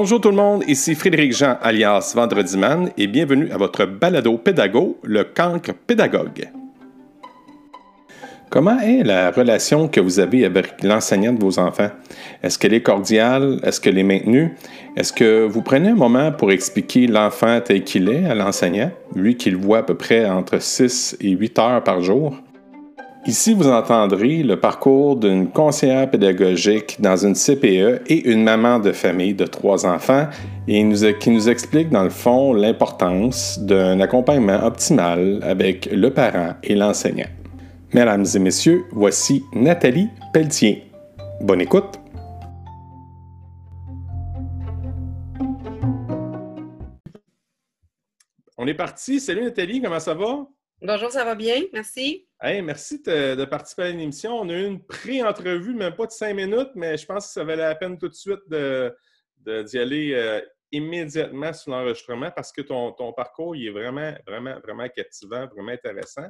Bonjour tout le monde, ici Frédéric Jean alias Vendredi Man et bienvenue à votre balado pédago, le cancre pédagogue. Comment est la relation que vous avez avec l'enseignant de vos enfants? Est-ce qu'elle est cordiale? Est-ce qu'elle est maintenue? Est-ce que vous prenez un moment pour expliquer l'enfant tel qu'il est à l'enseignant, lui qu'il voit à peu près entre 6 et 8 heures par jour? Ici, vous entendrez le parcours d'une conseillère pédagogique dans une CPE et une maman de famille de trois enfants qui nous explique dans le fond l'importance d'un accompagnement optimal avec le parent et l'enseignant. Mesdames et messieurs, voici Nathalie Pelletier. Bonne écoute! On est parti. Salut Nathalie, comment ça va? Bonjour, ça va bien? Merci. Merci de, participer à l'émission. On a eu une pré-entrevue, même pas de cinq minutes, mais je pense que ça valait la peine tout de suite d'y aller euh, immédiatement sur l'enregistrement parce que ton, parcours il est vraiment, vraiment, vraiment captivant, vraiment intéressant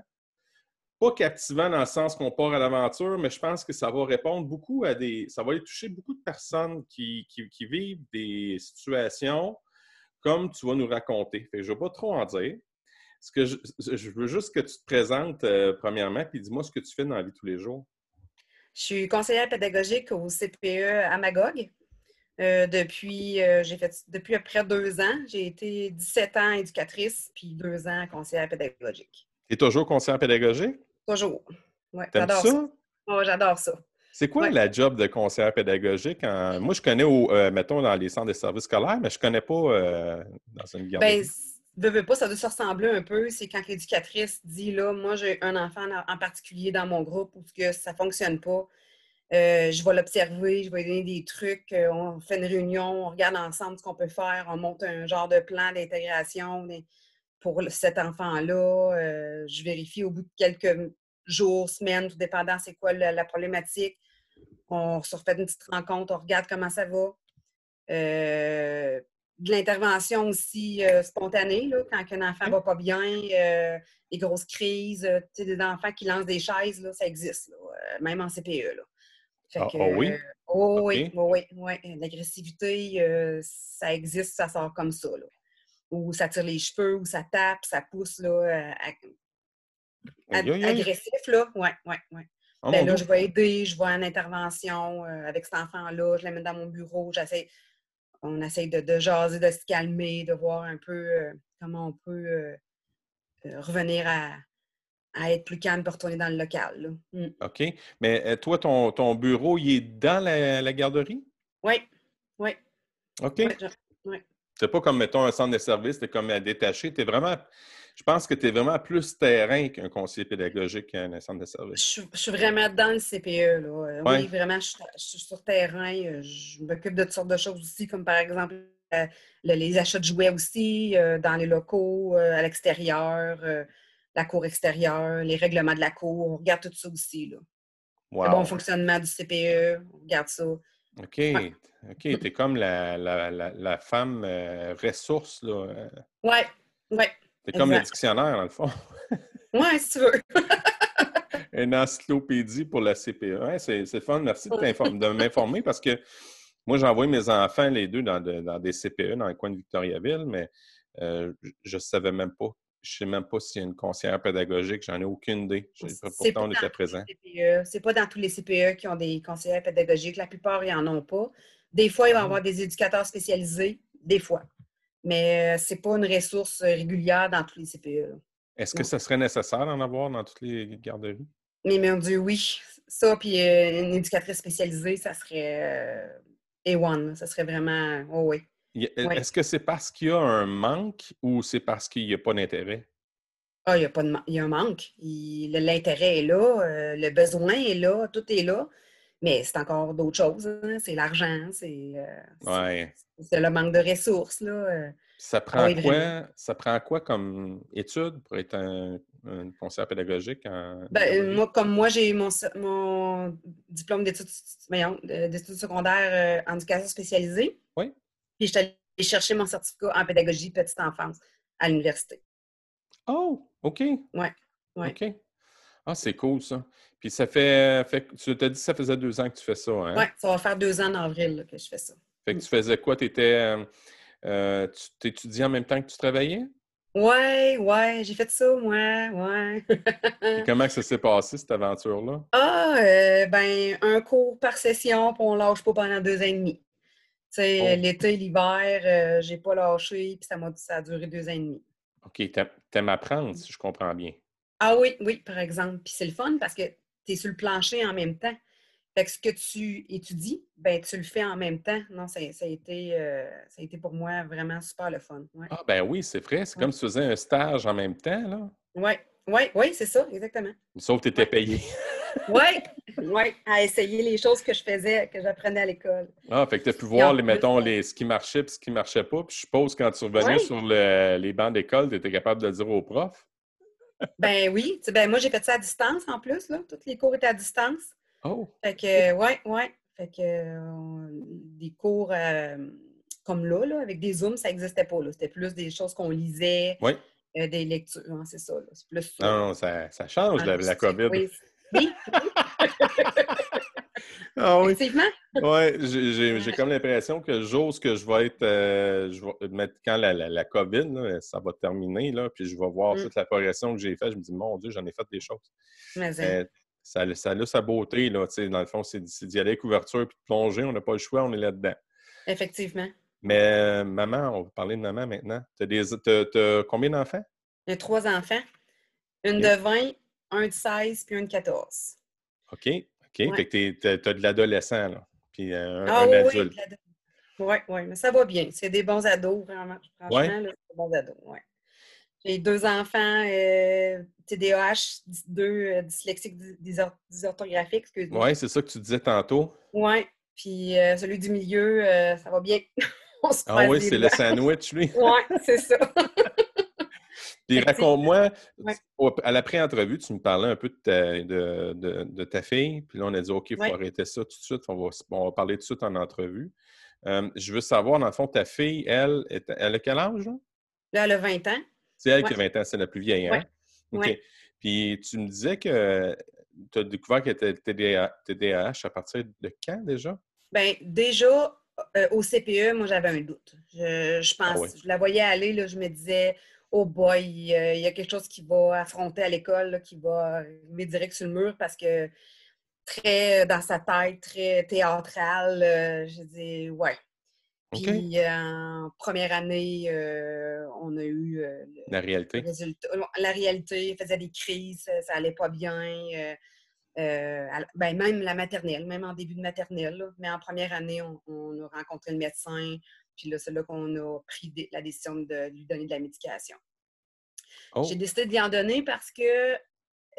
pas captivant dans le sens qu'on part à l'aventure, mais je pense que ça va répondre beaucoup à des. Ça va aller toucher beaucoup de personnes qui, vivent des situations comme tu vas nous raconter. je ne vais pas trop en dire. Ce que je, veux juste que tu te présentes euh, premièrement, puis dis-moi ce que tu fais dans la vie tous les jours. Je suis conseillère pédagogique au CPE à Magog. Euh, depuis, euh, j'ai fait depuis à peu près deux ans. J'ai été 17 ans éducatrice, puis deux ans conseillère pédagogique. Tu es toujours conseillère pédagogique? Toujours. Ouais, j'adore ça? j'adore ça. C'est quoi la job de conseillère pédagogique? Moi, je connais, au, euh, mettons, dans les centres de services scolaires, mais je ne connais pas dans une garderie. Veux pas, ça doit se ressembler un peu. C'est quand l'éducatrice dit, là, moi, j'ai un enfant en particulier dans mon groupe où que ça ne fonctionne pas. Euh, je vais l'observer, je vais lui donner des trucs, on fait une réunion, on regarde ensemble ce qu'on peut faire, on monte un genre de plan d'intégration pour cet enfant-là. Euh, je vérifie au bout de quelques jours, semaines, tout dépendant c'est quoi la, problématique. On se refait une petite rencontre, on regarde comment ça va. Euh, de l'intervention aussi euh, spontanée, là, quand un enfant ne va pas bien, des grosses crises, des enfants qui lancent des chaises, là, ça existe, même en CPE. Là. Ah, oh oui? Oh oui, oui, oui. L'agressivité, ça existe, ça sort comme ça. Là ou ça tire les cheveux, ou ça tape, ça pousse là, euh, agressif. Là. Ouais, ouais, ouais. Oh ben là, je vais aider, je vois une intervention euh, avec cet enfant-là, je l'amène dans mon bureau, j'essaie, on essaie de, de, jaser, de se calmer, de voir un peu euh, comment on peut revenir à, à, être plus calme pour retourner dans le local. Mmh. OK. Mais toi, ton, ton, bureau, il est dans la, garderie? Oui, oui. OK. C'est pas comme, mettons, un centre de service, tu es comme détaché. Es vraiment, je pense que tu es vraiment plus terrain qu'un conseiller pédagogique qu'un centre de service. Je, suis vraiment dans le CPE. Là. Euh, oui, vraiment, je, suis sur terrain. Euh, je m'occupe de toutes sortes de choses aussi, comme par exemple euh, les achats de jouets aussi, dans les locaux, à l'extérieur, la cour extérieure, les règlements de la cour. On regarde tout ça aussi. Là. Le bon fonctionnement du CPE, on regarde ça. OK. OK. Tu es comme la, la, la, femme euh, ressource. Là. Oui, euh. oui. Tu es comme le dictionnaire, dans le fond. oui, si tu veux. Une encyclopédie pour la CPE. c'est fun. Merci de m'informer parce que moi, j'envoie mes enfants, les deux, dans, dans, des CPE dans le coin de Victoriaville, mais euh, je ne savais même pas je ne sais même pas s'il y a une conseillère pédagogique, j'en ai aucune idée. Pourtant, on était présent. E. C'est pas dans tous les CPE qui ont des conseillères pédagogiques. La plupart, ils n'en ont pas. Des fois, il va y avoir des éducateurs spécialisés, des fois. Mais ce n'est pas une ressource régulière dans tous les CPE. Est-ce que ce serait nécessaire d'en avoir dans toutes les garderies? Mais mon Dieu, oui. Ça, puis euh, une éducatrice spécialisée, ça serait euh, A1. Ça serait vraiment. Oh oui. Est-ce que c'est parce qu'il y a un manque ou c'est parce qu'il n'y a pas d'intérêt? Ah, il y a, pas de il y a un manque. L'intérêt est là, euh, le besoin est là, tout est là. Mais c'est encore d'autres choses. Hein. C'est l'argent, c'est euh, le manque de ressources. Là. Euh. Ça prend, quoi, ça prend quoi comme étude pour être un, conseiller pédagogique? Ben, moi, comme moi, j'ai mon, mon, diplôme d'études secondaires en éducation spécialisée. Oui. Puis je suis allée chercher mon certificat en pédagogie petite enfance à l'université. Oh, OK. Oui. Ouais. OK. Ah, c'est cool ça. Puis ça fait, fait tu t'as dit que ça faisait deux ans que tu fais ça, hein? Oui, ça va faire deux ans en avril que je fais ça. Fait que tu faisais quoi? Étais, euh, tu t'étudiais en même temps que tu travaillais? Ouais, ouais, j'ai fait ça, moi, ouais. comment ça s'est passé, cette aventure-là? Ah, euh, ben, un cours par session, puis on lâche pas pendant deux ans et demi. Tu sais, Oh. l'été, l'hiver, euh, j'ai pas lâché, puis ça, m'a, ça a duré deux ans et demi. OK, t'a- t'aimes apprendre, si je comprends bien. Ah oui, oui, par exemple. Puis c'est le fun parce que tu es sur le plancher en même temps. Fait que ce que tu étudies, ben tu le fais en même temps. Non, ça, ça a, été, euh, ça a été pour moi vraiment super le fun. Ouais, Ah, ben oui, c'est vrai. C'est Ouais. comme si tu faisais un stage en même temps, là. ouais, ouais, ouais, c'est ça, exactement. Sauf que tu étais payé. Ouais, ouais, à essayer les choses que je faisais, que j'apprenais à l'école. Ah, fait que tu as pu voir, les, mettons, les, ce qui marchait et ce qui marchait pas. Puis je suppose quand tu revenais Ouais. sur le- les bancs d'école, tu étais capable de le dire au prof. Ben oui, ben moi j'ai fait ça à distance en plus, là. Tous les cours étaient à distance. Oh! Fait que, ouais, ouais. Fait que euh, des cours euh, comme là, là, avec des Zooms, ça n'existait pas. C'était plus des choses qu'on lisait, Oui. euh, des lectures. c'est ça. C'est plus ça. Non, non, ça, ça change, la, COVID. Oui, oui, Ah oui. effectivement. Ouais, j'ai- j'ai j'ai comme l'impression que j'ose que je vais être. euh, je vais mettre quand la, la, la COVID, là, ça va terminer, là, puis je vais voir Mm. toute la progression que j'ai faite. Je me dis, mon Dieu, j'en ai fait des choses. Mais, Euh, ça, a- ça a sa beauté, là, dans le fond, c'est c'est d'y aller avec couverture puis de plonger. On n'a pas le choix, on est là-dedans. effectivement. Mais euh, maman, on va parler de maman maintenant. Tu as, combien d'enfants? A trois enfants. Une de 20, un de 16, puis un de 14. OK. OK. Fait que tu as de l'adolescent, là. Puis euh, un, Ah un oui, oui, Oui, oui, mais ça va bien. C'est des bons ados, vraiment. Franchement, Ouais. là, c'est des bons ados, ouais. J'ai deux enfants euh, TDAH, dys- deux euh, dyslexiques dys- dysor- dysorthographiques, excuse-moi. Oui, c'est ça que tu disais tantôt. Oui, puis euh, celui du milieu, euh, ça va bien. On se Ah oui, c'est le sandwich, lui. Oui, c'est ça. Puis raconte-moi, Ouais. à la pré-entrevue, tu me parlais un peu de ta, de, de- de ta fille. Puis là, on a dit, OK, il faut Ouais. arrêter ça tout de suite. On va, on va parler tout de suite en entrevue. Euh, je veux savoir, dans le fond, ta fille, elle, elle a quel âge? là? Là, elle a 20 ans. C'est elle Ouais. qui a 20 ans, c'est la plus vieille, hein? OK. Puis tu me disais que tu as découvert qu'elle était TDA TDAH à partir de quand déjà? Bien, déjà, euh, au CPE, moi, j'avais un doute. Je, je pense, Ah ouais. je la voyais aller, là, je me disais, oh boy, euh, il y a quelque chose qui va affronter à l'école, qui va me direct sur le mur parce que très euh, dans sa tête, très théâtrale. euh, je dis, ouais. Puis en première année, euh, on a eu La réalité. le résultat. La réalité, faisait des crises, ça, allait pas bien. euh, ben, même la maternelle, même en début de maternelle. là. Mais en première année, on, on a rencontré le médecin. Puis là, c'est là qu'on a pris la décision de lui donner de la médication. Oh, J'ai décidé d'y en donner parce que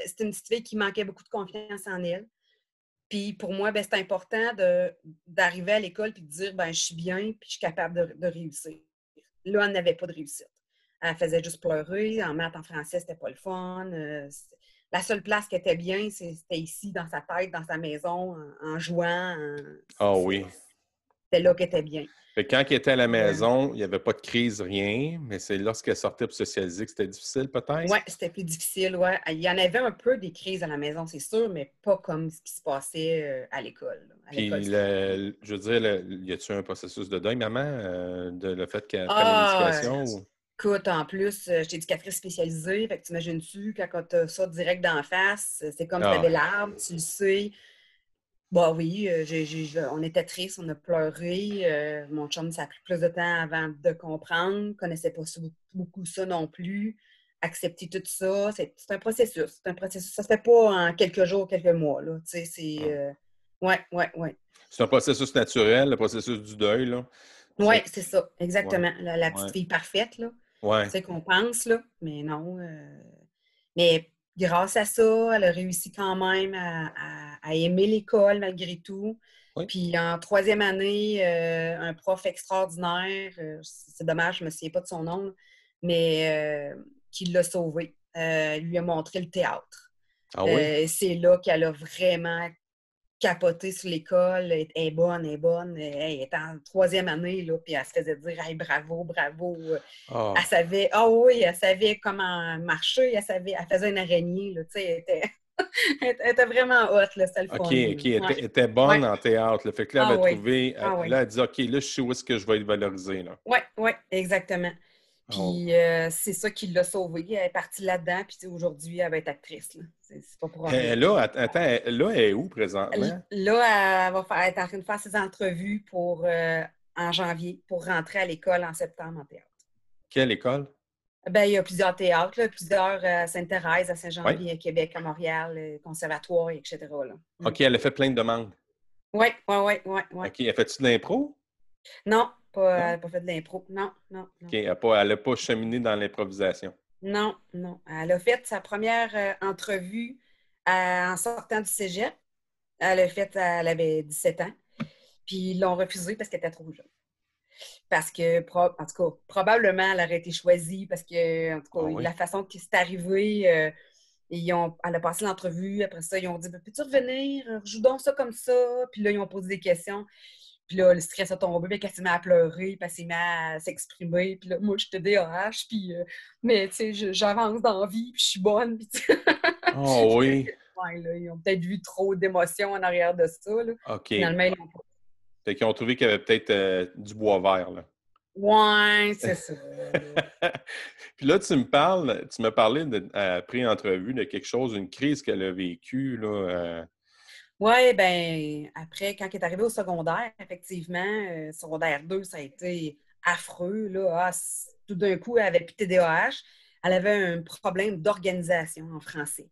c'était une petite fille qui manquait beaucoup de confiance en elle. Puis pour moi, ben, c'est important de- d'arriver à l'école et de dire ben, je suis bien puis je suis capable de, de réussir. Là, elle n'avait pas de réussite. Elle faisait juste pleurer. En maths, en français, c'était pas le fun. Euh, la seule place qui était bien, c'était ici, dans sa tête, dans sa maison, en, en jouant. en- ah c'est- oui. C'était là qu'elle était bien. Fait quand elle était à la maison, il n'y avait pas de crise, rien, mais c'est lorsqu'elle sortait pour socialiser que c'était difficile, peut-être? Oui, c'était plus difficile, ouais. Il y en avait un peu des crises à la maison, c'est sûr, mais pas comme ce qui se passait euh, à l'école. Puis, le- je veux dire, le- y a-tu un processus de deuil, maman, euh, de le fait qu'elle Ah, la médication? ou- Écoute, en plus, euh, j'étais éducatrice spécialisée, fait que t'imagines-tu, quand tu as ça direct d'en face, c'est comme Ah. si tu avais l'arbre, tu le sais. Bah oui, euh, j'ai- j'ai- on était tristes, on a pleuré. euh, mon chum, ça a pris plus de temps avant de comprendre, connaissait pas beaucoup ça non plus. Accepter tout ça, c'est c'est un processus. C'est un processus. Ça se fait pas en quelques jours, quelques mois, là. Tu sais, c'est... Ah. euh, ouais, ouais, ouais. C'est un processus naturel, le processus du deuil, là. Ouais, c'est ça, exactement. La, la petite Ouais. fille parfaite, là. Ouais. Tu sais, qu'on pense, là. Mais non. Mais grâce à ça, elle a réussi quand même à, à- à aimer l'école malgré tout. Oui. Puis en troisième année, euh, un prof extraordinaire, euh, c'est dommage, je ne me souviens pas de son nom, mais euh, qui l'a sauvé. Euh, lui a montré le théâtre. Ah oui? C'est là qu'elle a vraiment capoté sur l'école. Elle est bonne, elle est bonne. Elle est en troisième année, là, puis elle se faisait dire hey, bravo, bravo. Ah. Elle savait, ah oui, elle savait comment marcher, elle savait, elle faisait une araignée, là, tu sais, elle était... elle était vraiment hot, là, c'était le fun. OK, OK. Elle était, bonne en théâtre. Le Fait que là, elle Ah a oui. trouvé. Ah elle-. Là, elle dit OK, là, je sais où est-ce que je vais être valorisée. Là. Oui, oui, exactement. Oh. Puis euh, c'est ça qui l'a sauvée. Elle est partie là-dedans, puis aujourd'hui, elle va être actrice. là. C'est pas pour rien. Elle, là, att- attends, elle- là, elle est où présentement? Là, elle va faire, elle est en train de faire ses entrevues pour, euh, en janvier pour rentrer à l'école en septembre en théâtre. Quelle école? Ben, il y a plusieurs théâtres, là, plusieurs euh, à Sainte-Thérèse, à Saint-Jean-Louis, à Québec, à Montréal, euh, conservatoire, etc. Là. OK, elle a fait plein de demandes. Oui, oui, oui, oui. oui. OK, elle fait-tu de l'impro? Non, pas, elle n'a pas fait de l'impro. Non, non, non. OK, elle n'a pas, elle a pas cheminé dans l'improvisation. Non, non. Elle a fait sa première euh, entrevue à- en sortant du cégep. Elle a fait, elle avait 17 ans. Puis ils l'ont refusée parce qu'elle était trop jeune. Parce que, en tout cas, probablement, elle aurait été choisie parce que, en tout cas, Ah oui? la façon que c'est arrivé, euh, ils ont, elle a passé l'entrevue. Après ça, ils ont dit Peux-tu revenir? Joue donc ça comme ça. Puis là, ils ont posé des questions. Puis là, le stress a tombé, puis elle s'est mise à pleurer, puis elle s'est mise à s'exprimer. Puis là, moi, je te DAH, puis... euh, mais, tu sais, j'avance dans la vie, puis je suis bonne, puis Oh oui. ouais, là, ils ont peut-être vu trop d'émotions en arrière de ça, là. OK. Finalement, ils pas. Fait qu'ils ont trouvé qu'il y avait peut-être euh, du bois vert, là. Ouais, c'est ça. Puis là, tu me parles, tu me parlais de, après entrevue de quelque chose, une crise qu'elle a vécue, là. euh, Oui, ben après, quand elle est arrivée au secondaire, effectivement, euh, secondaire 2, ça a été affreux. Là. Ah, tout d'un coup, elle avait TDAH. Elle avait un problème d'organisation en français.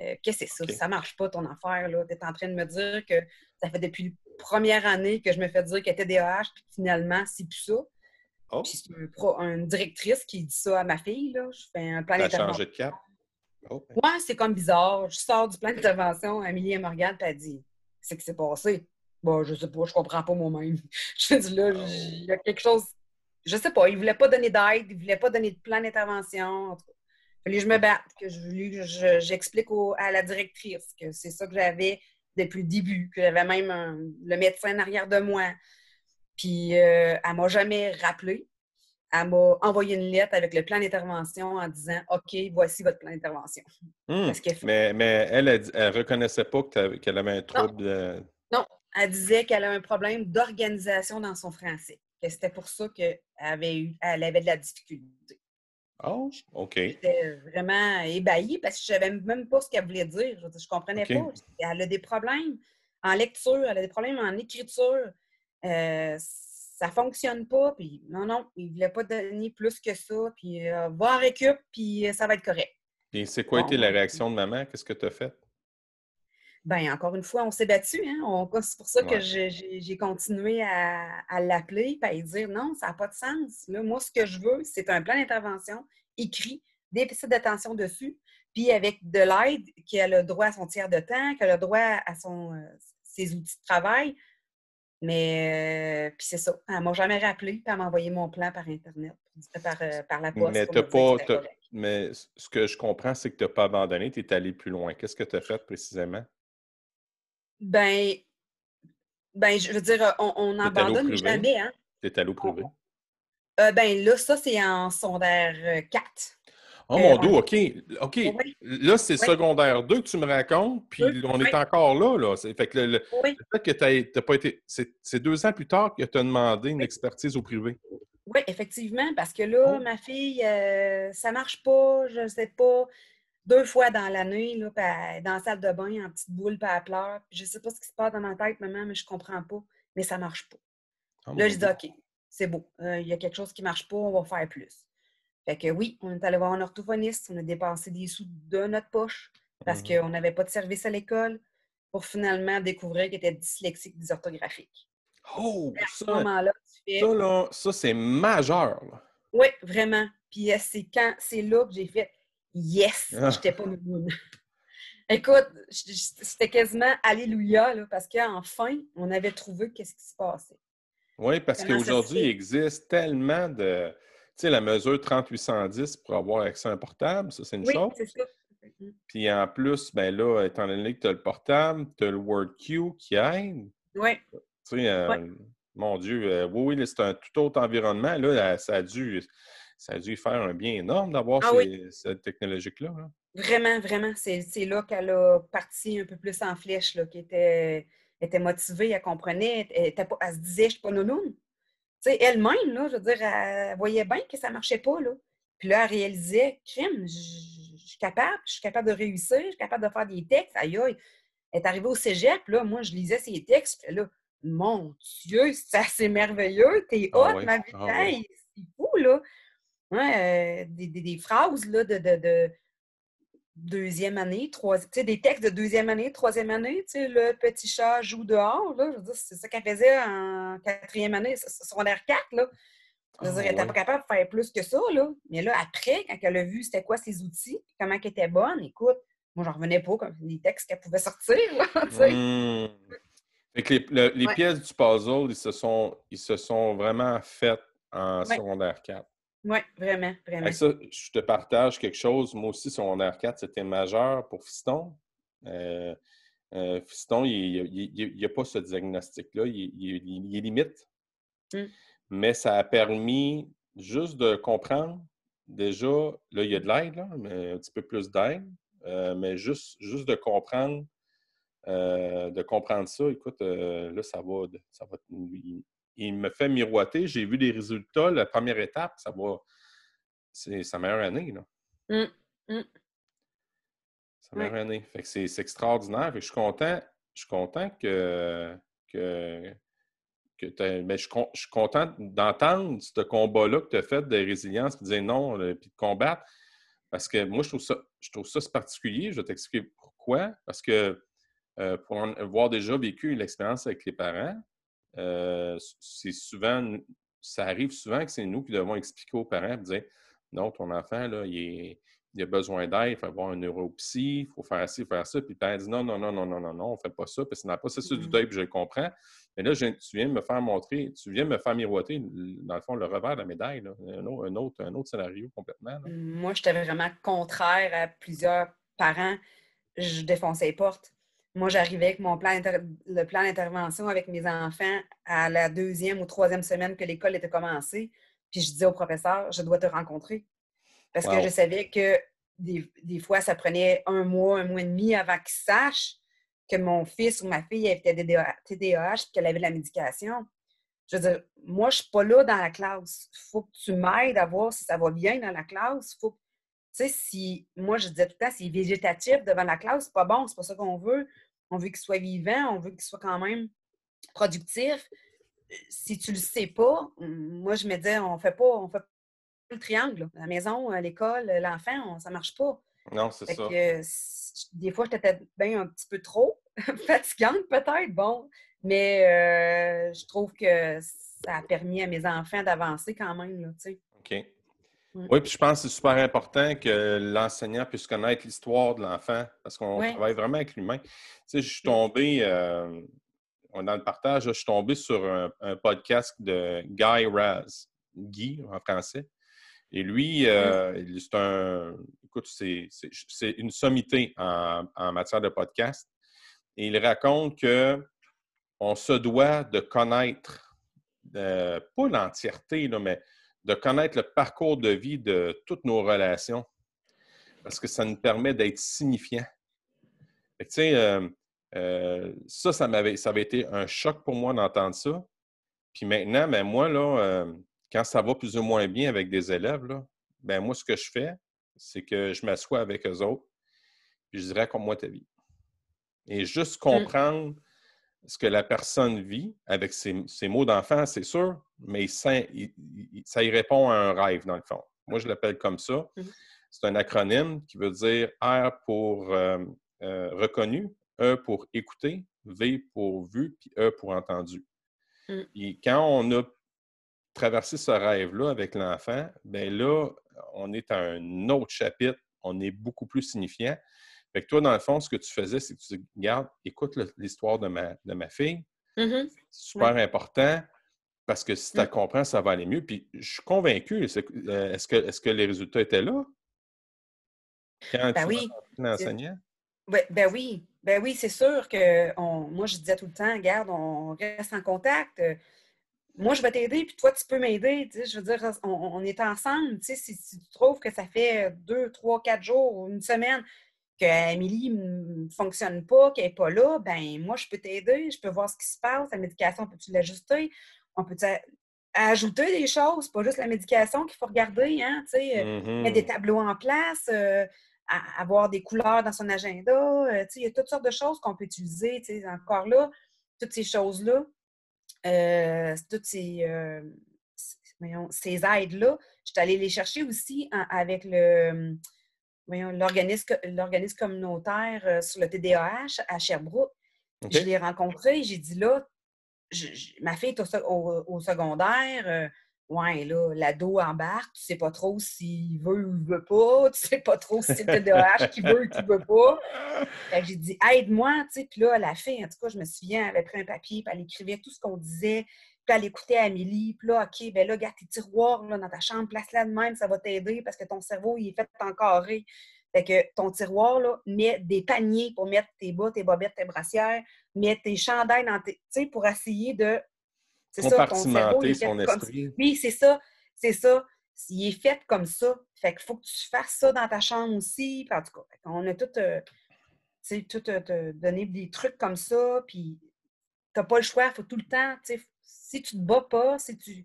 Euh, Qu'est-ce que c'est ça? OK. Ça marche pas, ton affaire. Tu es en train de me dire que ça fait depuis la première année que je me fais dire qu'elle était TDAH, puis finalement, c'est plus ça. Oh, Puis c'est une directrice qui dit ça à ma fille. Là. Je fais un plan elle a changé de cap. Oh, ben, Ouais, c'est comme bizarre. Je sors du plan d'intervention, Amélie elle me regarde et elle dit Qu'est-ce qui s'est passé? Bon, je sais pas, je comprends pas moi-même. Je dis là, Oh. il y a quelque chose. Je sais pas, il voulait pas donner d'aide, il voulait pas donner de plan d'intervention. En tout cas, fallait que je me batte, que je, j'explique à la directrice que c'est ça que j'avais depuis le début, que j'avais même un- le médecin en arrière de moi. Puis euh, elle m'a jamais rappelé. Elle m'a envoyé une lettre avec le plan d'intervention en disant OK, voici votre plan d'intervention. que- Mais, mais elle, elle, elle reconnaissait pas qu'elle avait un trouble de. Elle disait qu'elle a un problème d'organisation dans son français. Que c'était pour ça qu'elle avait, eu, elle avait de la difficulté. Oh, OK. J'étais vraiment ébahie parce que je savais même pas ce qu'elle voulait dire. Je, je comprenais pas. Elle a des problèmes en lecture, elle a des problèmes en écriture. Euh, ça fonctionne pas. Puis non, non, il voulait pas donner plus que ça. Puis euh, va en récup, puis euh, ça va être correct. Et c'est quoi Bon, été la réaction de maman? Qu'est-ce que tu as fait? Ben encore une fois, on s'est battu. Hein? C'est pour ça que Ouais. j'ai- continué à, à l'appeler et dire non, ça n'a pas de sens. Là, moi, ce que je veux, c'est un plan d'intervention écrit, des déficit d'attention dessus, puis avec de l'aide, qu'elle a droit à son tiers de temps, qu'elle a droit à son, euh, ses outils de travail. Mais, euh, puis c'est ça. Elle m'a jamais rappelé, puis elle m'a envoyé mon plan par Internet, par, euh, par la poste. Mais t'as pas. t'as-. Mais ce que je comprends, c'est que tu n'as pas abandonné, tu es allé plus loin. Qu'est-ce que tu as fait précisément? Ben, ben, je veux dire, on, n'abandonne jamais, hein? Tu es allé au privé? Euh, ben là, ça, c'est en secondaire euh, 4. Oh Euh, mon on- Dieu, OK. OK. Oui. Là, c'est Oui. secondaire 2 que tu me racontes, puis Oui, on est encore là. là. C'est- Fait que le, le- Oui, le fait que tu n'as pas été. C'est deux ans plus tard que tu as demandé une expertise au privé. oui, effectivement, parce que là, Oh. ma fille, euh, ça marche pas, je sais pas, deux fois dans l'année, dans la salle de bain en petite boule, puis elle pleure. Je sais pas ce qui se passe dans ma tête, maman, mais je comprends pas, mais ça marche pas. Oh, Là, je dis. OK, c'est beau, euh, il y a quelque chose qui marche pas, on va faire plus. Fait que oui, on est allé voir un orthophoniste, on a dépensé des sous de notre poche parce Mhm. qu'on n'avait pas de service à l'école pour finalement découvrir qu'il était dyslexique dysorthographique. Oh, À ce ça, moment-là, tu fais ça, là, ça c'est majeur. là. Oui, vraiment. Puis euh, c'est quand c'est là que j'ai fait Yes, Ah. j'étais pas une Écoute, c'était quasiment Alléluia, là, parce qu'enfin, on avait trouvé qu'est-ce qui se passait. Oui, parce qu'aujourd'hui, il existe tellement de. Tu sais, la mesure 3810 pour avoir accès à un portable, ça, c'est une Oui, chose. c'est ça. Puis en plus, ben là, étant donné que tu as le portable, tu as le WordQ qui aide. Oui, Tu sais, euh, Ouais. mon Dieu, euh, oui, oui, c'est un tout autre environnement. Là, ça a dû, ça a dû faire un bien énorme d'avoir Ah ces, oui. cette technologie-là. là. Vraiment, vraiment. C'est là qu'elle a parti un peu plus en flèche, là, qui était, était motivée, elle comprenait, elle, se disait, je suis pas nounoune. Elle-même, là, je veux dire, elle voyait bien que ça marchait pas, là. Puis là, elle réalisait, crime, je suis capable, je suis capable de réussir, je suis capable de faire des textes. Aïe, aïe. Elle est arrivée au cégep, là, moi, je lisais ses textes, puis là, mon Dieu, c'est merveilleux, t'es ah haute, ma ah vie, c'est fou, là. Ouais, euh, des, des, phrases, là, de, de, de deuxième année, troisième, tu sais, des textes de deuxième année, troisième année, tu sais, le petit chat joue dehors, là, je veux dire, c'est ça qu'elle faisait en quatrième année, secondaire 4, là. Je veux dire, elle n'était pas capable de faire plus que ça, là. Mais là, après, quand elle a vu c'était quoi ses outils, comment elle était bonne, écoute, moi, j'en revenais pas comme les textes qu'elle pouvait sortir, là, tu sais. Mmh. Fait que les, les pièces du puzzle, ils se sont, ils se sont vraiment faites en secondaire 4. Oui, vraiment, vraiment. ça, je te partage quelque chose. Moi aussi, secondaire 4, c'était majeur pour Fiston. Euh, euh, Fiston, il n'y a pas ce diagnostic-là. Il, est limite. Mmh. Mais ça a permis juste de comprendre. Déjà, là, il y a de l'aide, mais un petit peu plus d'aide. Euh, mais juste, juste de comprendre de comprendre ça, écoute, là, ça va, ça va il me fait miroiter. J'ai vu des résultats. La première étape, ça va. C'est sa meilleure année. Là. Mmh, mmh. Sa meilleure année. Fait que c'est extraordinaire. Fait je suis content. Je suis content que. que, que mais ben, je, je, suis content d'entendre ce combat-là que tu as fait de résilience, puis de dire non, puis de combattre. Parce que moi, je trouve ça, je trouve ça particulier. Je vais t'expliquer pourquoi. Parce que euh, pour avoir déjà vécu l'expérience avec les parents, euh, c'est souvent, ça arrive souvent que c'est nous qui devons expliquer aux parents, dire non, ton enfant, là, il, a besoin d'aide, il faut avoir un neuropsy, il faut faire ci, faire ça. Puis le père dit non, non, non, non, non, non, non, on ne fait pas ça, parce que c'est dans le processus du deuil, puis je le comprends. Mais là, tu viens de me faire montrer, tu viens de me faire miroiter, dans le fond, le revers de la médaille, un, autre, un, autre, scénario complètement. Moi, j'étais vraiment contraire à plusieurs parents. Je défonçais les portes. Moi, j'arrivais avec mon plan le plan d'intervention avec mes enfants à la deuxième ou troisième semaine que l'école était commencée. Puis je disais au professeur, je dois te rencontrer. Parce que je savais que des, fois, ça prenait un mois, un mois et demi avant qu'il sache que mon fils ou ma fille avait TDAH et qu'elle avait de la médication. Je veux dire, moi, je ne suis pas là dans la classe. Il faut que tu m'aides à voir si ça va bien dans la classe. Faut, tu sais, si, moi, je disais tout le temps, est végétatif devant la classe, c'est pas bon, c'est pas ça qu'on veut on veut qu'il soit vivant, on veut qu'il soit quand même productif. Si tu le sais pas, moi je me disais, on fait pas, on fait pas le triangle. La maison, l'école, l'enfant, ça marche pas. Non, c'est ça. des fois, j'étais bien un petit peu trop fatigante, peut-être, bon. Mais euh, je trouve que ça a permis à mes enfants d'avancer quand même, là, tu sais. OK. Oui, puis je pense que c'est super important que l'enseignant puisse connaître l'histoire de l'enfant parce qu'on travaille vraiment avec l'humain. Tu sais, je suis tombé, euh, dans le partage, je suis tombé sur un, podcast de Guy Raz, Guy en français. Et lui, euh, c'est un. Écoute, c'est une sommité en, matière de podcast. Et il raconte que on se doit de connaître, euh, pas l'entièreté, mais de connaître le parcours de vie de toutes nos relations parce que ça nous permet d'être signifiant. Tu sais, euh, euh, ça, ça, m'avait, ça avait été un choc pour moi d'entendre ça. Puis maintenant, ben moi, là, euh, quand ça va plus ou moins bien avec des élèves, là, ben moi, ce que je fais, c'est que je m'assois avec eux autres, puis je dirais comme moi ta vie. Et juste mmh. Ce que la personne vit avec ses, mots d'enfant, c'est sûr, mais ça, y répond à un rêve, dans le fond. Moi, je l'appelle comme ça. Mmh c'est un acronyme qui veut dire R pour euh, euh, reconnu, E pour écouter, V pour vu, puis E pour entendu. Et quand on a traversé ce rêve-là avec l'enfant, bien là, on est à un autre chapitre, on est beaucoup plus signifiant. Fait que toi, dans le fond, ce que tu faisais, c'est que tu dis, regarde, écoute l'histoire de ma, de ma fille. Mm-hmm. C'est super important parce que si tu la mm. comprends, ça va aller mieux. Puis je suis convaincu. Est-ce que, est que les résultats étaient là? Quand ben tu oui. enseignant? Ben, oui. Ben oui, c'est sûr que moi, je disais tout le temps, regarde, on reste en contact. moi, je vais t'aider, puis toi, tu peux m'aider. Je veux dire, on, est ensemble. Si, si, tu trouves que ça fait deux, trois, quatre jours ou une semaine qu'Amélie ne fonctionne pas, qu'elle n'est pas là, ben moi, je peux t'aider, je peux voir ce qui se passe. La médication, peux-tu l'ajuster? On peut ajouter des choses, pas juste la médication qu'il faut regarder, hein, mm-hmm. mettre des tableaux en place, avoir des couleurs dans son agenda. il y a toutes sortes de choses qu'on peut utiliser. Encore là, toutes ces choses-là, toutes ces, ces aides-là, je suis allée les chercher aussi avec le l'organisme communautaire sur le TDAH à Sherbrooke. Je l'ai rencontré, j'ai dit là, ma fille est au, secondaire, Ouais, là, l'ado embarque, tu sais pas trop s'il veut ou il veut pas, tu sais pas trop si c'est le TDAH qui veut ou qui veut pas. Fait que j'ai dit, aide-moi, tu sais. Puis là, la fille, en tout cas, je me souviens, elle avait pris un papier, puis elle écrivait tout ce qu'on disait, puis elle écoutait Amélie, puis là, OK, ben là, garde tes tiroirs là, dans ta chambre, place-la de même, ça va t'aider parce que ton cerveau, il est fait en carré. Fait que ton tiroir, là, mets des paniers pour mettre tes bas, tes bobettes, tes brassières, mets tes chandails dans tes. Tu sais, pour essayer de c'est ça, ton cerveau, il est son esprit. Oui, c'est ça. C'est ça. Il est fait comme ça. Fait qu'il faut que tu fasses ça dans ta chambre aussi. en tout cas, on a tout, euh, tout euh, te donné des trucs comme ça. Puis t'as pas le choix. Il faut tout le temps. Si tu te bats pas, si tu.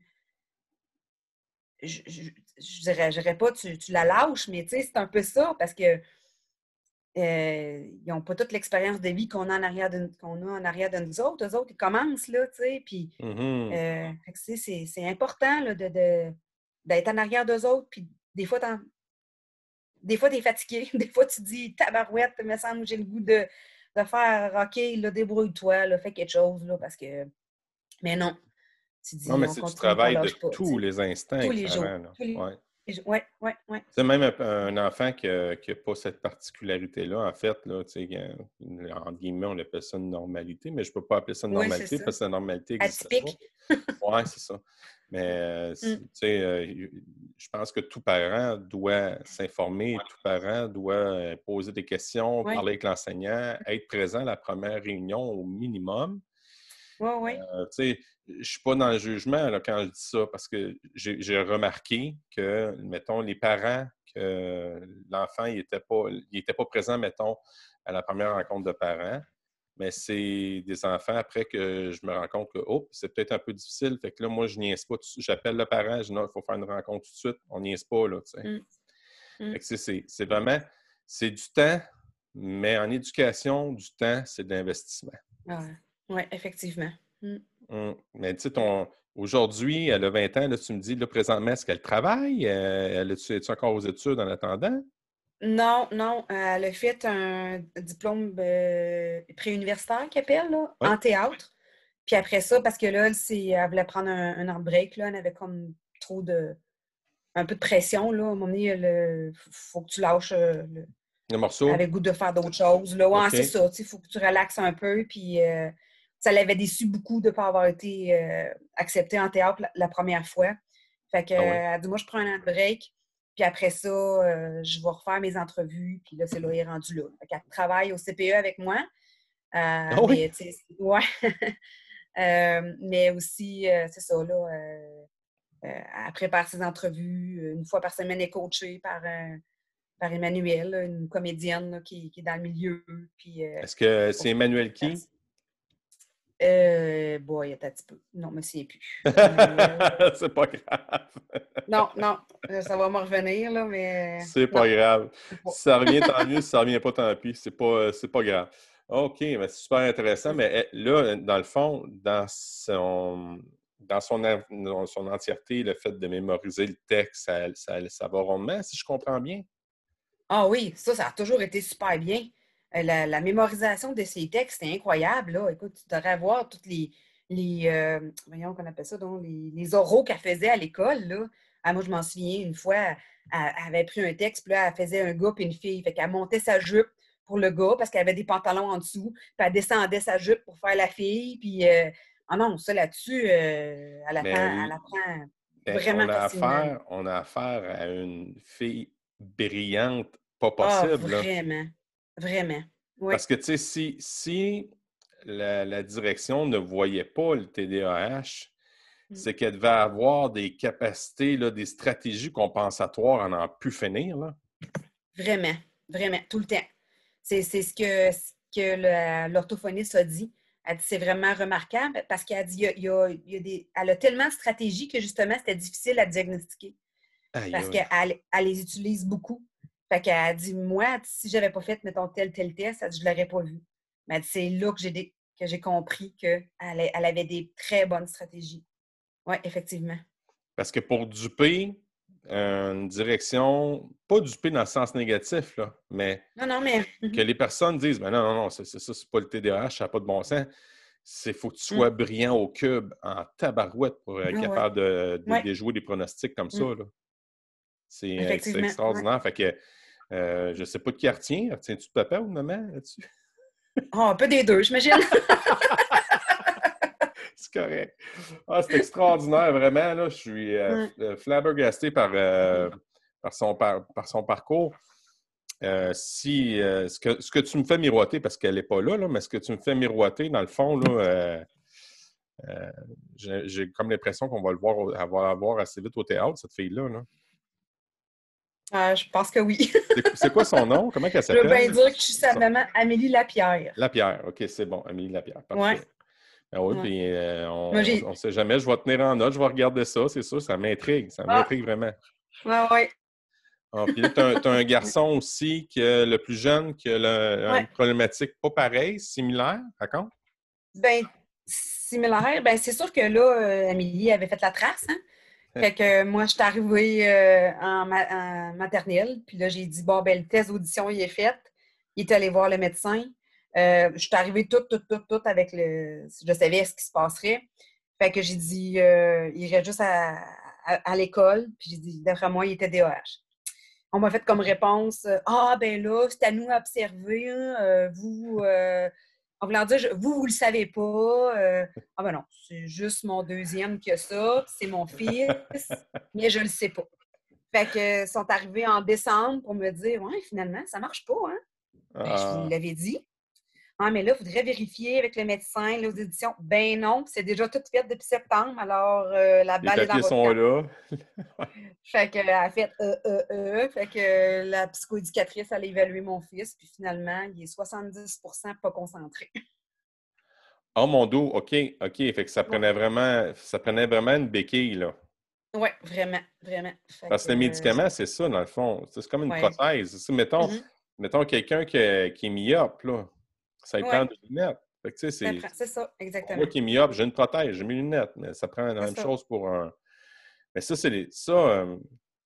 Je, je, je dirais, pas tu, tu la lâches, mais c'est un peu ça parce que euh, ils n'ont pas toute l'expérience de vie qu'on a en arrière de, qu'on a en arrière de nous autres. Eux autres, ils commencent, là, tu sais, puis mmh euh, c'est, important là, de, d'être en arrière d'eux autres, puis des fois, des fois, tu es fatigué. Des fois, tu dis, tabarouette, me semble j'ai le goût de, de faire, OK, là, débrouille-toi, là, fais quelque chose, là, parce que... Mais non. Tu dis, non, mais c'est du travail de tous les instants. Tous les jours. Oui, oui, oui. C'est même un, enfant qui n'a pas cette particularité-là, en fait, là, en guillemets, on appelle ça une normalité, mais je ne peux pas appeler ça une normalité parce que la normalité existe. Atypique. Oui, c'est ça. Mais euh, mmh. tu sais, euh, je pense que tout parent doit s'informer, tout parent doit euh, poser des questions, parler avec l'enseignant, être présent à la première réunion au minimum. Oui, oui. tu sais, je ne suis pas dans le jugement quand je dis ça, parce que j'ai remarqué que, mettons, les parents, que l'enfant n'était pas, était pas présent, mettons, à la première rencontre de parents, mais c'est des enfants après que je me rends compte que, oh, c'est peut-être un peu difficile. Fait que là, moi, je niaise pas. J'appelle le parent, je dis non, il faut faire une rencontre tout de suite. On niaise pas, là, tu sais. Mmh. Mmh. c'est vraiment, c'est du temps, mais en éducation, du temps, c'est de l'investissement. Oui, effectivement. Mmh. Mmh. Mais tu sais, ton... aujourd'hui, elle a 20 ans, là, tu me dis, là, présentement, est-ce qu'elle travaille? Euh, elle est-tu encore aux études en attendant? Non, non. Elle a fait un diplôme euh, préuniversitaire qu'elle appelle, là, en théâtre. Puis après ça, parce que là, elle, elle voulait prendre un, un break, là, elle avait comme trop de. un peu de pression, là. À un moment donné, il faut que tu lâches euh, le, morceau? Avec goût de faire d'autres choses. Là. Ouais, c'est ça. Il faut que tu relaxes un peu. Puis ça l'avait déçu beaucoup de ne pas avoir été euh, acceptée en théâtre la, première fois. Fait que, ah dit, moi, je prends un break, puis après ça, euh, je vais refaire mes entrevues, puis là, c'est là, il est rendu là. Fait qu'elle travaille au CPE avec moi. Euh, ah oui? Mais, ouais. mais aussi, c'est ça, là, elle prépare ses entrevues. Une fois par semaine, elle est coachée par, par Emmanuel, une comédienne qui, est dans le milieu. Est-ce que c'est Emmanuel qui? Euh, bon, il y a un petit peu. Non, mais c'est plus. c'est pas grave. non, non, euh, ça va me revenir, là, mais. C'est pas grave. Si ça revient, tant mieux. Si ça revient pas, tant pis. C'est pas, euh, pas grave. OK, mais c'est super intéressant. Mais eh, là, dans le fond, dans son, dans son, son entièreté, le fait de mémoriser le texte, ça, ça, ça va rondement, si je comprends bien? Ah oui, ça, ça a toujours été super bien. Euh, la, mémorisation de ces textes, c'est incroyable. Là. Écoute, tu devrais voir toutes les, les euh, voyons qu'on appelle ça, donc, les, les oraux qu'elle faisait à l'école. Là. Ah, moi, je m'en souviens, une fois, elle, avait pris un texte, puis là, elle faisait un gars et une fille. Fait qu'elle montait sa jupe pour le gars parce qu'elle avait des pantalons en dessous, puis elle descendait sa jupe pour faire la fille. Puis, euh, ah non, ça là-dessus, elle, apprend, elle apprend ben, vraiment on a Affaire, on a affaire à une fille brillante, pas ah, possible. Vraiment. Parce que, tu sais, si, si la, direction ne voyait pas le TDAH, mm. c'est qu'elle devait avoir des capacités, là, des stratégies compensatoires à n'en plus finir. Là. Vraiment, vraiment, tout le temps. C'est ce que, ce que l'orthophoniste a dit. Elle dit c'est vraiment remarquable parce qu'elle a dit il y a, des, elle a tellement de stratégies que justement c'était difficile à diagnostiquer. parce qu'elle elle les utilise beaucoup. Fait qu'elle a dit Moi, si j'avais pas fait, mettons, tel, tel test, je ne l'aurais pas vu. Mais c'est là que j'ai que j'ai compris qu'elle elle avait des très bonnes stratégies. Oui, effectivement. Parce que pour duper, une direction, pas duper dans le sens négatif, là, mais, non, non, mais... que les personnes disent ben non, non, non, c'est ça, c'est pas le TDAH, ça n'a pas de bon sens. C'est faut que tu sois mm. brillant au cube en tabarouette pour être ah capable de, déjouer des pronostics comme ça. Mm. C'est extraordinaire. Fait que euh, je ne sais pas de qui retient. Retiens-tu de papa ou de maman là-dessus? Oh, un peu des deux, j'imagine. c'est correct. Ah, c'est extraordinaire, vraiment. Là, je suis euh, euh, flabbergasté par, par, son, par, son parcours. si ce, que, ce que tu me fais miroiter, parce qu'elle n'est pas là, là, mais ce que tu me fais miroiter, dans le fond, là, j'ai comme l'impression qu'on va le voir, avoir, voir assez vite au théâtre, cette fille-là. Là. Euh, je pense que oui. c'est quoi son nom? Comment elle s'appelle? Je veux bien dire que je suis sa maman, Amélie Lapierre. Lapierre, OK, c'est bon, Amélie Lapierre. Parfait. Ben oui, puis euh, on ne sait jamais, je vais tenir en note, je vais regarder ça, c'est sûr, ça m'intrigue, ça ah! m'intrigue vraiment. Oui, oui. Ah, puis tu as, un garçon aussi, qui le plus jeune, qui a une problématique pas pareille, similaire, raconte? Bien, similaire, bien c'est sûr que là, euh, Amélie avait fait la trace, hein? Fait que moi, je suis arrivée euh, en, maternelle. Puis là, j'ai dit, bon, ben, le test d'audition, il est fait. Il est allé voir le médecin. Euh, je suis arrivée toute, toute, toute, toute avec le. Je savais ce qui se passerait. Fait que j'ai dit, euh, il irait juste à, l'école. Puis j'ai dit, d'après moi, il était DOH. On m'a fait comme réponse, ah, ben là, c'est à nous à observer. Hein, vous, en voulant dire, vous, vous ne le savez pas. Euh, ah ben non, c'est juste mon deuxième qui a ça, c'est mon fils, mais je ne le sais pas. Fait que sont arrivés en décembre pour me dire Ouais, finalement, ça ne marche pas, hein? Ben, je vous ah. l'avais dit. Ah, mais là, il faudrait vérifier avec le médecin, les éditions. Ben non, c'est déjà tout fait depuis septembre, alors euh, la balle est dans votre sont là. fait qu'elle a fait euh, euh, euh. Fait que la psychoéducatrice allait évaluer mon fils, puis finalement, il est 70% pas concentré. Oh mon dos, OK, OK. Fait que ça prenait vraiment ça prenait vraiment une béquille, là. Oui, vraiment, vraiment. Parce que le médicament, c'est ça, dans le fond. C'est comme une prothèse. Mettons, mm-hmm. mettons quelqu'un qui, qui est myope, là. Ça y prend des lunettes. c'est ça, exactement. Moi qui est myope, j'ai une prothèse, j'ai mes lunettes, mais ça prend la même chose pour un. Mais ça, c'est ça, euh,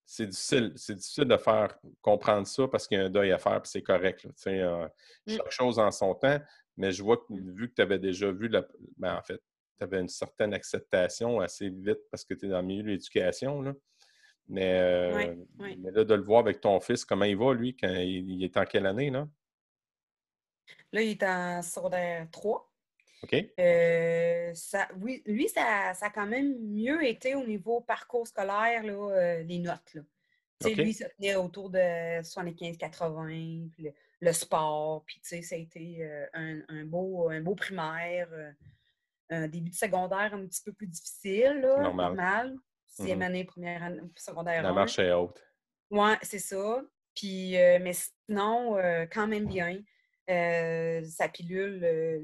c'est difficile, c'est difficile de faire comprendre ça parce qu'il y a un deuil à faire, puis c'est correct. Euh, mm. Chaque chose en son temps, mais je vois que vu que tu avais déjà vu la. Ben, en fait, tu avais une certaine acceptation assez vite parce que tu es dans le milieu de l'éducation. Là. Mais, euh, mais, là, de le voir avec ton fils, comment il va, lui, quand il, est en quelle année, là? Là, il est en secondaire 3. OK. Euh, ça, oui, lui, ça, ça, a quand même mieux été au niveau parcours scolaire, là, euh, les notes. Là. Lui, ça tenait autour de 75-80, le, le, sport, puis ça a été euh, un, un, beau, un beau primaire, un début de secondaire un petit peu plus difficile, là, normal. normal. Sixième mm-hmm. année, première année, secondaire. La marche est haute. Oui, c'est ça. Puis, mais sinon, quand même bien. Euh, sa pilule, euh,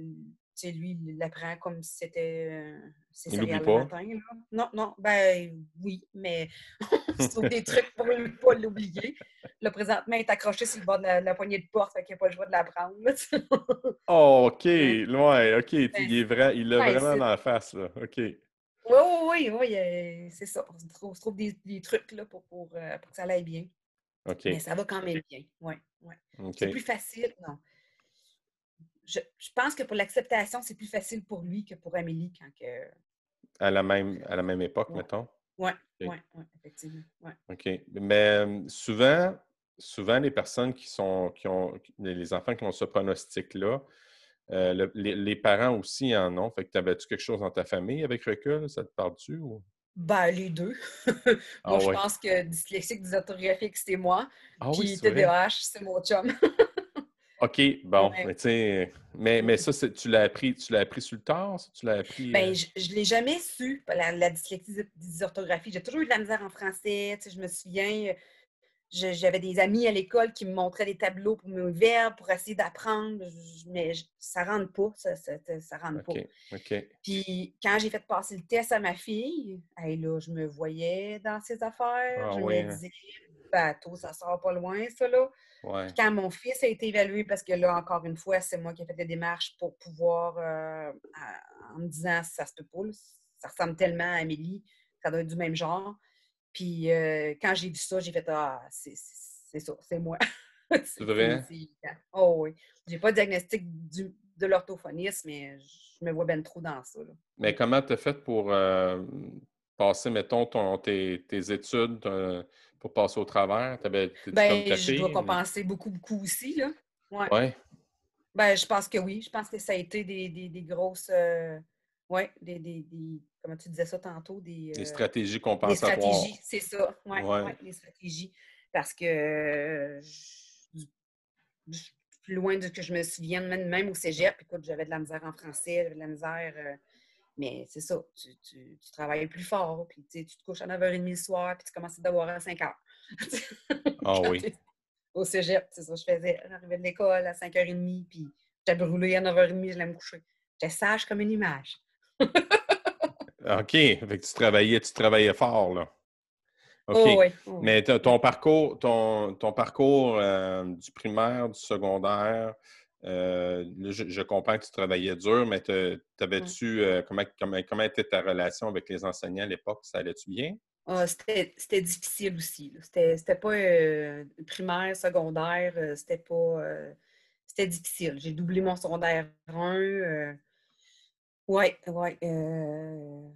lui, il la prend comme si c'était euh, ses céréales le matin. Non, non, ben oui, mais il trouve des trucs pour ne pas l'oublier. Là, présentement, il est accroché sur le bord de la, poignée de porte, fait qu'il n'a pas le choix de la prendre. oh, OK. Ouais, OK. il ben, est vrai, il l'a vraiment dans la face, là. OK. Oui, oui, oui, oui, c'est ça. On se trouve, des, des, trucs là, pour, pour, pour, que ça aille bien. OK. Mais ça va quand même bien. Oui, oui. C'est plus facile. Non je, pense que pour l'acceptation, c'est plus facile pour lui que pour Amélie quand que... À la même, à la même époque, mettons? Oui, oui, ouais, effectivement. OK. Mais souvent, souvent, les personnes qui sont qui ont les enfants qui ont ce pronostic-là, euh, les, parents aussi en ont. Fait que t'avais-tu quelque chose dans ta famille avec recul? Ça te parle-tu? Ou... Ben, les deux. Ah moi, je pense que dyslexique, dysorthographique, c'était moi. Ah, puis TDAH, c'est mon chum. OK, bon, mais tu sais, mais, mais ça, tu l'as appris, tu l'as appris sur le tard, tu l'as appris. Ben, euh? je ne l'ai jamais su, la, la dyslexie, dysorthographie. J'ai toujours eu de la misère en français. Tu sais, je me souviens, j'avais des amis à l'école qui me montraient des tableaux pour mes verbes, pour essayer d'apprendre, mais ça ne rentre pas, ça, ça, rentre pas. Puis quand j'ai fait passer le test à ma fille, là, je me voyais dans ses affaires, ah je me hein? disais, bateau, ça sort pas loin, ça, là. Quand mon fils a été évalué, parce que là, encore une fois, c'est moi qui ai fait des démarches pour pouvoir, euh, en me disant, ça se peut pas, ça ressemble tellement à Amélie, ça doit être du même genre. Puis euh, quand j'ai vu ça, j'ai fait, ah, c'est ça, c'est moi. c'est vrai? Oh oui. J'ai pas de diagnostic de l'orthophonisme, mais je me vois bien trop dans ça. Mais comment tu as fait pour euh, passer, mettons, ton, tes, études? Pour passer au travers? ben, je dois compenser beaucoup, beaucoup aussi, là. Ouais. ouais. Ben, je pense que oui. Je pense que ça a été des, des, grosses... Euh, oui, des, des, Comment tu disais ça tantôt? Des, des stratégies compensatoires. Des stratégies, c'est ça. Oui, ouais. des stratégies. Parce que plus loin de ce que je me souvienne, même, au cégep, écoute, j'avais de la misère en français, j'avais de la misère... Mais c'est ça, tu, tu, travailles plus fort, puis tu te couches à 9h30 le soir, puis tu commences à devoir à 5h. Ah oui. Au cégep, c'est ça, je faisais. J'arrivais de l'école à 5h30, puis j'avais brûlé à 9h30, je l'ai me coucher. J'étais sage comme une image. OK. Fait que tu travaillais, tu travaillais fort, là. OK. Oh oui, oh Mais ton parcours, ton, ton parcours euh, du primaire, du secondaire, euh, je, comprends que tu travaillais dur, mais t'avais-tu euh, comment, comment, comment, était ta relation avec les enseignants à l'époque? Ça allait-tu bien? Ah, c'était difficile aussi. C'était pas euh, primaire, secondaire, c'était pas. c'était difficile. J'ai doublé mon secondaire 1. oui, oui. on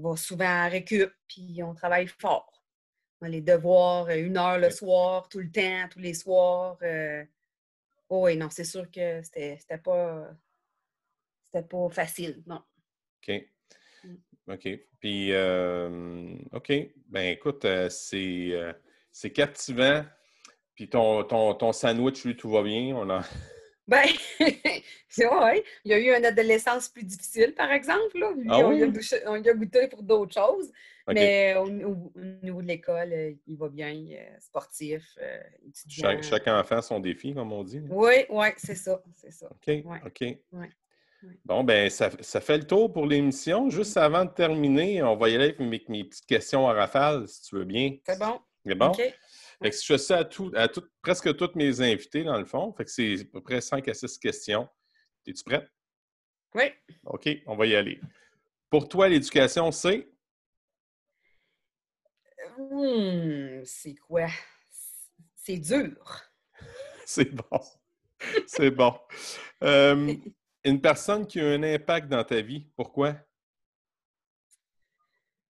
va souvent à récup, puis on travaille fort. les devoirs, une heure le soir, tout le temps, tous les soirs. Oh oui, non, c'est sûr que c'était pas, c'était pas facile, non. OK. Mm. OK. Puis, euh, OK. Ben écoute, euh, c'est, euh, c'est captivant. Puis ton, ton, ton, sandwich, lui, tout va bien. On a... Ben, c'est vrai. Il y a eu une adolescence plus difficile, par exemple. Là. Ah on, a goûté pour d'autres choses. Mais au, niveau de l'école, euh, il va bien, euh, sportif, euh. Chaque, enfant son défi, comme on dit. Oui, oui, c'est ça. C'est ça. OK. OK. Bon, ben ça, fait le tour pour l'émission. Juste avant de terminer, on va y aller avec mes, petites questions à rafale, si tu veux bien. C'est bon. C'est bon? Fait que je fais ça à, tout, à presque toutes mes invités, dans le fond. Fait que c'est à peu près 5 à 6 questions. Es-tu prête? Oui. OK, on va y aller. Pour toi, l'éducation, c'est? Hmm, c'est quoi? C'est dur. c'est bon. C'est bon. Euh, une personne qui a un impact dans ta vie, pourquoi?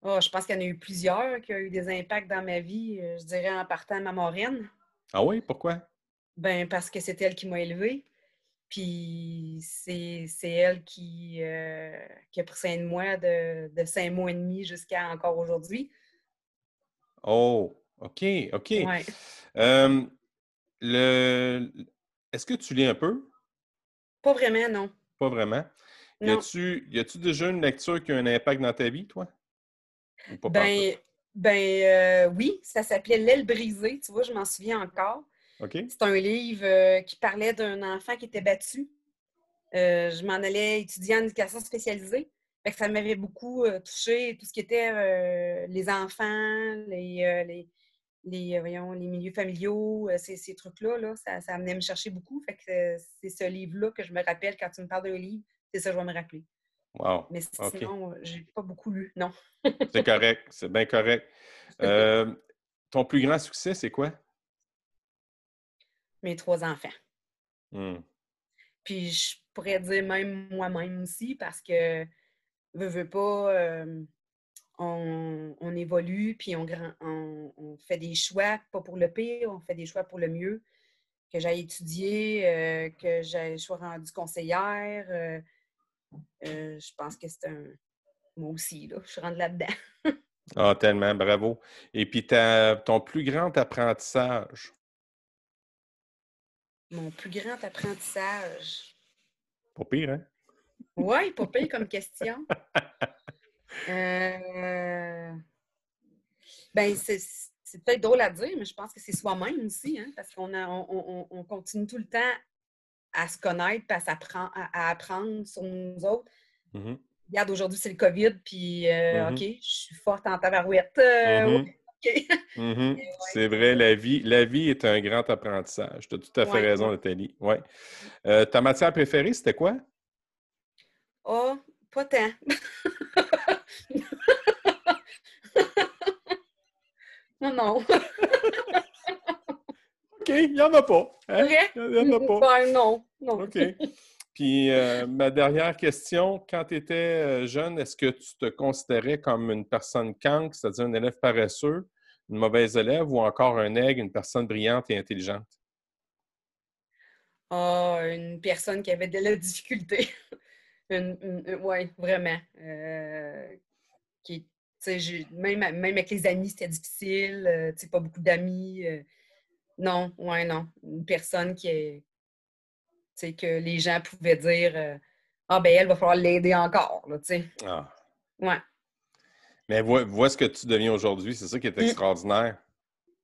Oh, je pense qu'il y en a eu plusieurs qui ont eu des impacts dans ma vie. Euh, je dirais en partant de ma moraine. Ah oui? Pourquoi? Ben, parce que c'est elle qui m'a élevée. Puis c'est elle qui, euh, qui, a pris soin de moi de, de cinq mois et demi jusqu'à encore aujourd'hui. Oh, OK, OK. le... Est-ce que tu lis un peu? Pas vraiment, non. Pas vraiment. Y a-tu déjà une lecture qui a un impact dans ta vie, toi? Ben, ben euh, oui, ça s'appelait L'aile brisée. Tu vois, je m'en souviens encore. C'est un livre euh, qui parlait d'un enfant qui était battu. Euh, je m'en allais étudier en éducation spécialisée ça m'avait beaucoup touché, tout ce qui était les enfants, les, les, voyons, les milieux familiaux, ces, ces trucs-là, là, ça, ça venait me chercher beaucoup. Fait que c'est ce livre-là que je me rappelle quand tu me parles d'un livre, c'est ça que je vais me rappeler. Wow. Mais sinon, j'ai pas beaucoup lu, non. c'est correct, c'est bien correct. ton plus grand succès, c'est quoi? Mes trois enfants. Mmh. Puis je pourrais dire même moi-même aussi parce que veut, veut pas, on, évolue, puis on, on, fait des choix, pas pour le pire, on fait des choix pour le mieux. Que j'aille étudier, que je sois rendue conseillère. Je pense que c'est un. Moi aussi, là, je suis rendue là-dedans. ah, tellement, bravo. Et puis, ton plus grand apprentissage? Mon plus grand apprentissage. Pas pire, hein? Oui, pas pire comme question. Euh... Ben, c'est peut-être drôle à dire, mais je pense que c'est soi-même aussi, hein, parce qu'on on, on, continue tout le temps à se connaître, à, apprendre, à, apprendre sur nous autres. Mm-hmm. Regarde, aujourd'hui, c'est le COVID, puis euh, mm-hmm. OK, je suis forte en tabarouette. Euh, mm-hmm. C'est vrai, la vie, la vie est un grand apprentissage. Tu as tout à fait raison, Nathalie. Ouais. Euh, ta matière préférée, c'était quoi? Oh, pas tant. non, non. OK, il n'y en a pas. Hein? Il n'y en a pas. Ben, non, non. OK. Puis euh, ma dernière question, quand tu étais euh, jeune, est-ce que tu te considérais comme une personne cancre, c'est-à-dire un élève paresseux, une mauvaise élève ou encore un aigle, une personne brillante et intelligente? Ah, une personne qui avait de la difficulté. oui, vraiment. Euh, qui, même, même avec les amis, c'était difficile. Euh, pas beaucoup d'amis. Euh. non, ouais, non. Une personne qui est. que les gens pouvaient dire Ah, ben elle va falloir l'aider encore. Là, ah. Ouais. Mais vois, ce que tu deviens aujourd'hui, c'est ça qui est mmh. extraordinaire.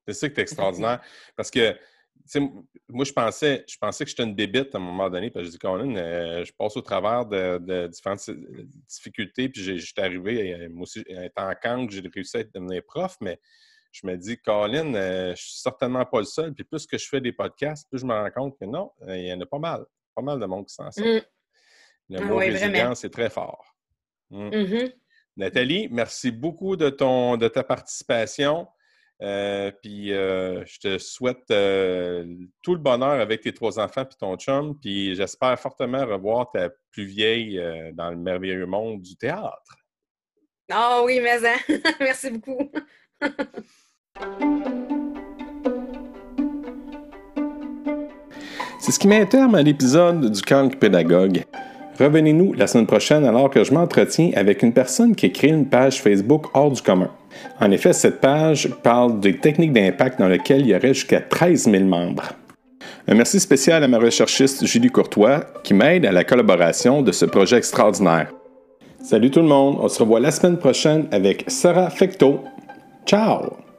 C'est ça qui est extraordinaire. Parce que, moi, je pensais, je pensais que j'étais une bébite à un moment donné. Puis je dis, Colin, euh, je passe au travers de, différentes euh, difficultés. Puis j'étais arrivé, euh, moi aussi, étant en que j'ai réussi à devenir prof. Mais je me dis, Colin, je je suis certainement pas le seul. Puis plus que je fais des podcasts, plus je me rends compte que non, il y en a pas mal. Pas mal de monde qui s'en sort. Mmh. Le ah mot résilience est très fort. Mmh. Mmh Nathalie, merci beaucoup de, ton, de ta participation. Euh, puis euh, je te souhaite euh, tout le bonheur avec tes trois enfants et ton chum. Puis j'espère fortement revoir ta plus vieille dans le merveilleux monde du théâtre. Ah oui, mais hein. merci beaucoup. C'est ce qui met un terme à l'épisode du Calque Pédagogue. Revenez-nous la semaine prochaine alors que je m'entretiens avec une personne qui a créé une page Facebook hors du commun. En effet, cette page parle des techniques d'impact dans lesquelles il y aurait jusqu'à 13 000 membres. Un merci spécial à ma recherchiste Julie Courtois qui m'aide à la collaboration de ce projet extraordinaire. Salut tout le monde, on se revoit la semaine prochaine avec Sarah Fecto. Ciao!